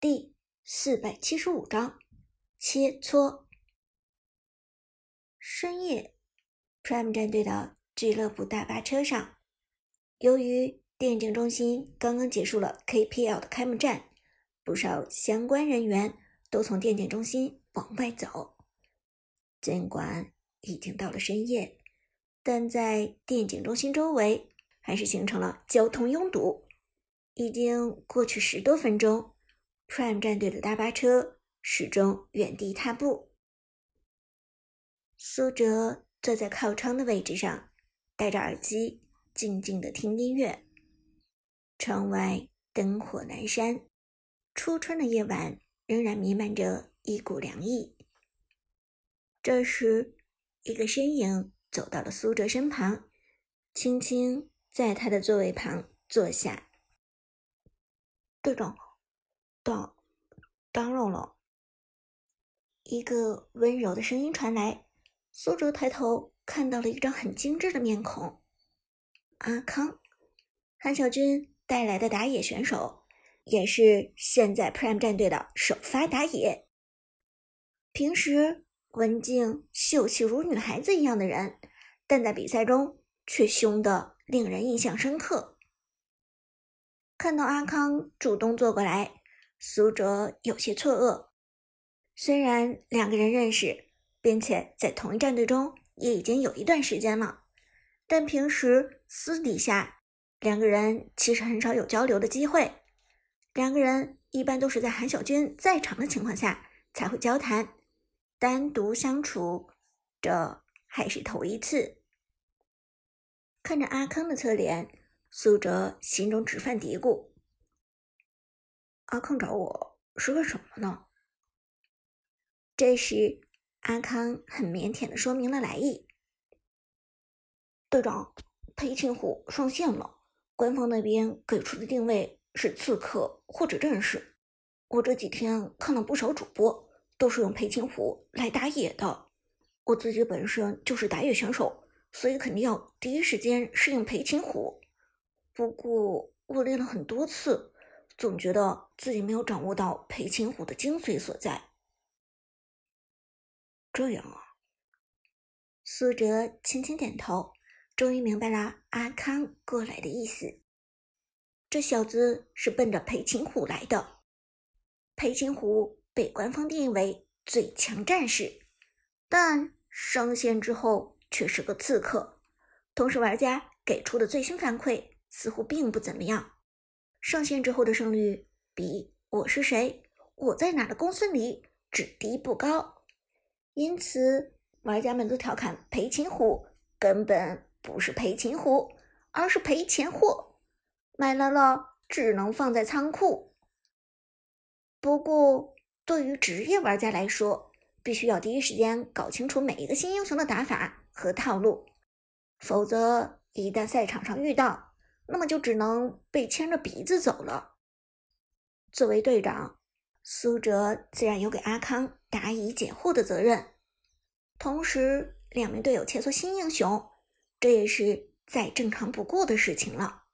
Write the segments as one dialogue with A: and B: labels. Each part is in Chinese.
A: 第四百七十五章切磋。深夜，Prime 战队的俱乐部大巴车上，由于电竞中心刚刚结束了 KPL 的开幕战，不少相关人员都从电竞中心往外走。尽管已经到了深夜，但在电竞中心周围还是形成了交通拥堵。已经过去十多分钟，Prime 战队的大巴车始终原地踏步。苏哲坐在靠窗的位置上，戴着耳机，静静的听音乐。窗外灯火阑珊，初春的夜晚仍然弥漫着一股凉意。这时，一个身影走到了苏哲身旁，轻轻在他的座位旁坐下。
B: 队长，打打扰了。
A: 一个温柔的声音传来，苏哲抬头看到了一张很精致的面孔，阿康，韩小军带来的打野选手，也是现在 Prime 战队的首发打野。平时文静秀气如女孩子一样的人，但在比赛中却凶得令人印象深刻。看到阿康主动坐过来，苏哲有些错愕。虽然两个人认识，并且在同一战队中也已经有一段时间了，但平时私底下两个人其实很少有交流的机会。两个人一般都是在韩小军在场的情况下才会交谈，单独相处，这还是头一次。看着阿康的侧脸。苏哲心中直犯嘀咕：“
B: 阿康找我是为什么呢？”
A: 这时，阿康很腼腆的说明了来意：“
B: 队长，裴擒虎上线了，官方那边给出的定位是刺客或者战士。我这几天看了不少主播，都是用裴擒虎来打野的。我自己本身就是打野选手，所以肯定要第一时间适应裴擒虎。”不过我练了很多次，总觉得自己没有掌握到裴擒虎的精髓所在。
A: 这样啊，苏哲轻轻点头，终于明白了阿康过来的意思。这小子是奔着裴擒虎来的。裴擒虎被官方定义为最强战士，但上线之后却是个刺客。同时，玩家给出的最新反馈。似乎并不怎么样。上线之后的胜率比我是谁、我在哪的公孙离只低不高，因此玩家们都调侃裴擒虎根本不是裴擒虎，而是赔钱货，买来了只能放在仓库。不过，对于职业玩家来说，必须要第一时间搞清楚每一个新英雄的打法和套路，否则一旦赛场上遇到。那么就只能被牵着鼻子走了。作为队长，苏哲自然有给阿康答疑解惑的责任。同时，两名队友切磋新英雄，这也是再正常不过的事情了。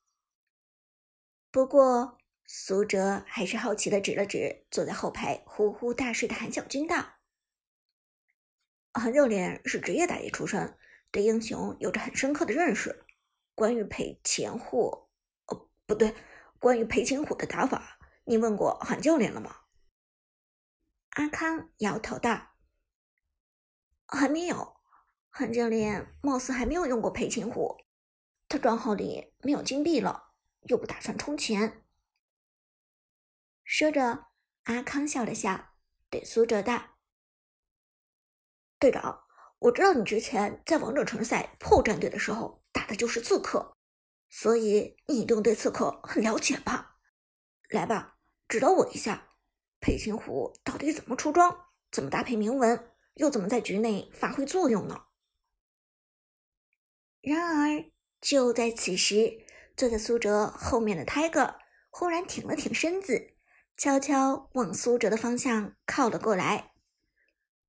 A: 不过，苏哲还是好奇的指了指坐在后排呼呼大睡的韩小军，道：“
B: 韩教练是职业打野出身，对英雄有着很深刻的认识。”关于赔钱货，哦，不对，关于赔钱虎的打法，你问过韩教练了吗？
A: 阿康摇头道：“
B: 还没有，韩教练貌似还没有用过赔钱虎，他账号里没有金币了，又不打算充钱。”
A: 说着，阿康笑了笑，对苏哲道：“
B: 队长，我知道你之前在王者城赛破战队的时候。”打的就是刺客，所以你一定对刺客很了解吧？来吧，指导我一下，裴擒虎到底怎么出装，怎么搭配铭文，又怎么在局内发挥作用呢？
A: 然而，就在此时，坐在苏哲后面的 Tiger 忽然挺了挺身子，悄悄往苏哲的方向靠了过来。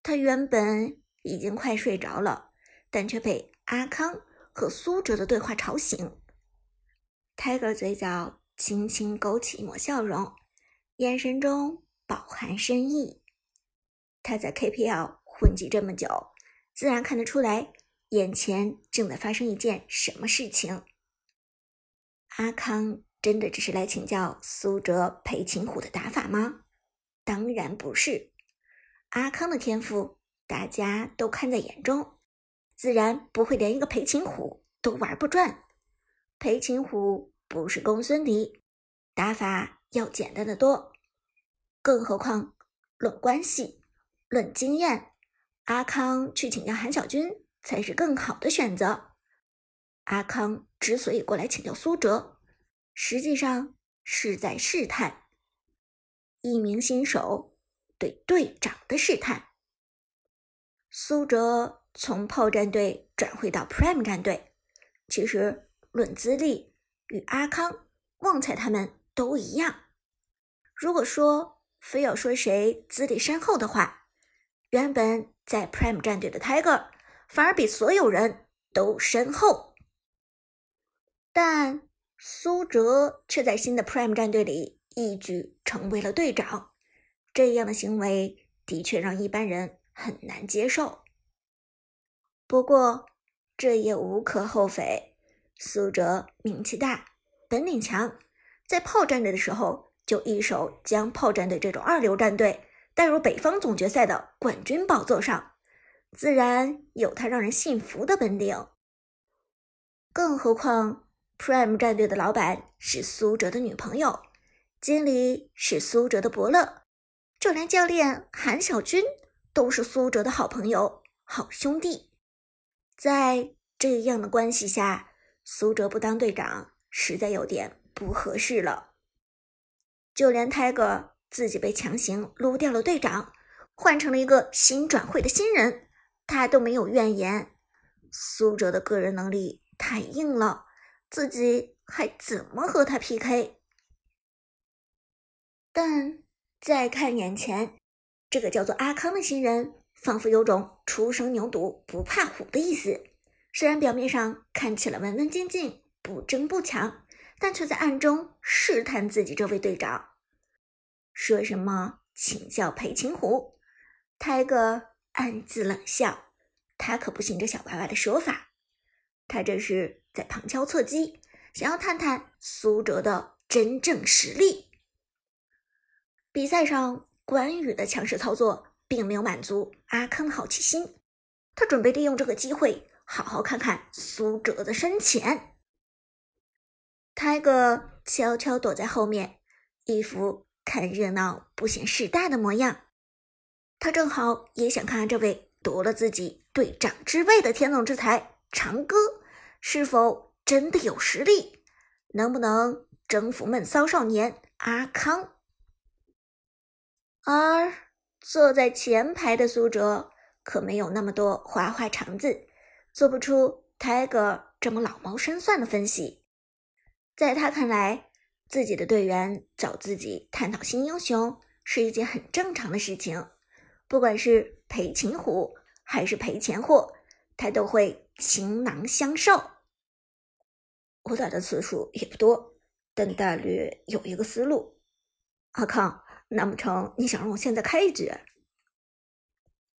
A: 他原本已经快睡着了，但却被阿康。和苏哲的对话吵醒，Tiger 嘴角轻轻勾起一抹笑容，眼神中饱含深意。他在 KPL 混迹这么久，自然看得出来，眼前正在发生一件什么事情。阿康真的只是来请教苏哲裴擒虎的打法吗？当然不是。阿康的天赋大家都看在眼中，自然不会连一个裴擒虎都玩不转。裴擒虎不是公孙离，打法要简单的多。更何况论关系、论经验，阿康去请教韩小军才是更好的选择。阿康之所以过来请教苏哲，实际上是在试探一名新手对队长的试探。苏哲从炮战队转会到 Prime 战队，其实论资历与阿康、旺财他们都一样。如果说非要说谁资历深厚的话，原本在 Prime 战队的 Tiger 反而比所有人都深厚。但苏哲却在新的 Prime 战队里一举成为了队长，这样的行为的确让一般人很难接受。不过这也无可厚非，苏哲名气大，本领强，在炮战队的时候就一手将炮战队这种二流战队带入北方总决赛的冠军宝座上，自然有他让人信服的本领。更何况。Prime 战队的老板是苏哲的女朋友，经理是苏哲的伯乐，就连教练韩小军都是苏哲的好朋友、好兄弟。在这样的关系下，苏哲不当队长实在有点不合适了。就连 Tiger 自己被强行撸掉了队长，换成了一个新转会的新人，他都没有怨言。苏哲的个人能力太硬了。自己还怎么和他 PK？但再看眼前这个叫做阿康的新人，仿佛有种初生牛犊不怕虎的意思。虽然表面上看起来文文静静、不争不抢，但却在暗中试探自己这位队长。说什么请教裴擒虎，泰戈暗自冷笑，他可不信这小娃娃的说法。他这是。在旁敲侧击，想要探探苏哲的真正实力。比赛上，关羽的强势操作并没有满足阿康的好奇心，他准备利用这个机会好好看看苏哲的深浅。泰戈悄悄躲在后面，一副看热闹不嫌事大的模样。他正好也想看看这位夺了自己队长之位的天纵之才长歌。是否真的有实力？能不能征服闷骚少年阿康？而坐在前排的苏哲可没有那么多花花肠子，做不出 Tiger 这么老谋深算的分析。在他看来，自己的队员找自己探讨新英雄是一件很正常的事情，不管是赔擒虎还是赔钱货，他都会倾囊相授。我打的次数也不多，但大略有一个思路。阿康，难不成你想让我现在开一局？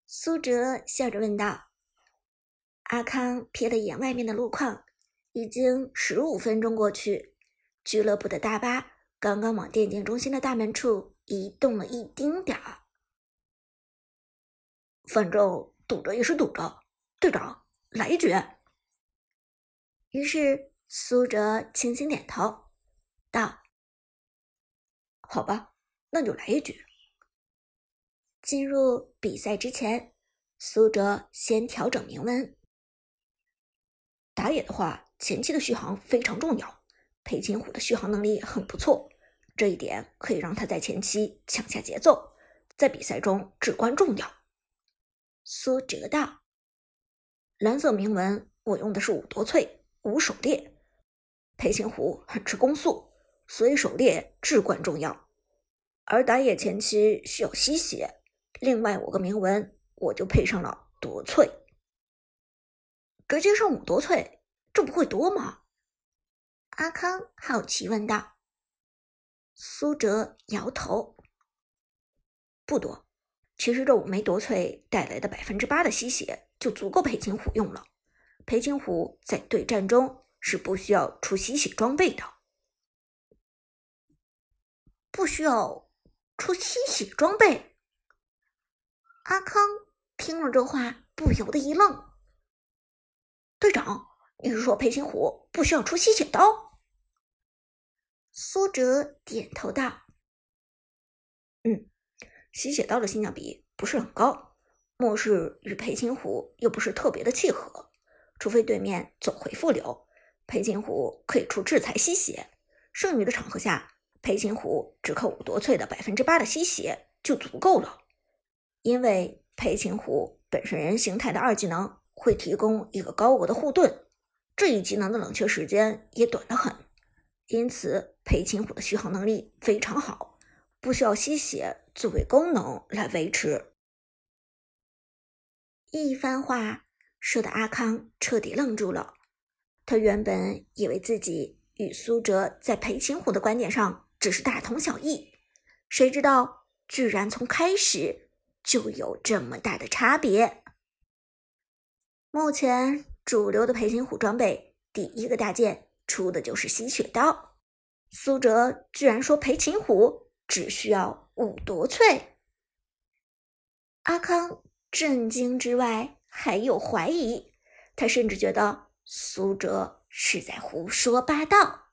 A: 苏哲笑着问道。阿康瞥了一眼外面的路况，已经十五分钟过去，俱乐部的大巴刚刚往电竞中心的大门处移动了一丁点儿。反正堵着也是堵着，队长来一局。于是。苏哲轻轻点头，道：“好吧，那就来一局。”进入比赛之前，苏哲先调整铭文。打野的话，前期的续航非常重要。裴擒虎的续航能力很不错，这一点可以让他在前期抢下节奏，在比赛中至关重要。苏哲道：“蓝色铭文，我用的是五夺萃，五狩猎。”裴擒虎很吃攻速，所以狩猎至关重要。而打野前期需要吸血，另外五个铭文我就配上了夺萃。直接上五夺萃，这不会多吗？阿康好奇问道。苏哲摇头，
B: 不多。其实这五枚夺萃带来的百分之八的吸血就足够裴擒虎用了。裴擒虎在对战中是不需要出吸血装备的，
A: 不需要出吸血装备。阿康听了这话，不由得一愣。
B: 队长，你是说裴擒虎不需要出吸血刀？
A: 苏哲点头道：“
B: 嗯。”吸血刀的性价比不是很高，末世与裴擒虎又不是特别的契合，除非对面走回复流，裴擒虎可以出制裁吸血。剩余的场合下，裴擒虎只靠五夺萃的百分之八的吸血就足够了。因为裴擒虎本身人形态的二技能会提供一个高额的护盾，这一技能的冷却时间也短得很，因此裴擒虎的续航能力非常好。不需要吸血作为功能来维持。
A: 一番话说的阿康彻底愣住了。他原本以为自己与苏哲在裴擒虎的观点上只是大同小异，谁知道居然从开始就有这么大的差别。目前主流的裴擒虎装备第一个大件出的就是吸血刀，苏哲居然说裴擒虎。只需要五夺萃，阿康震惊之外还有怀疑，他甚至觉得苏哲是在胡说八道。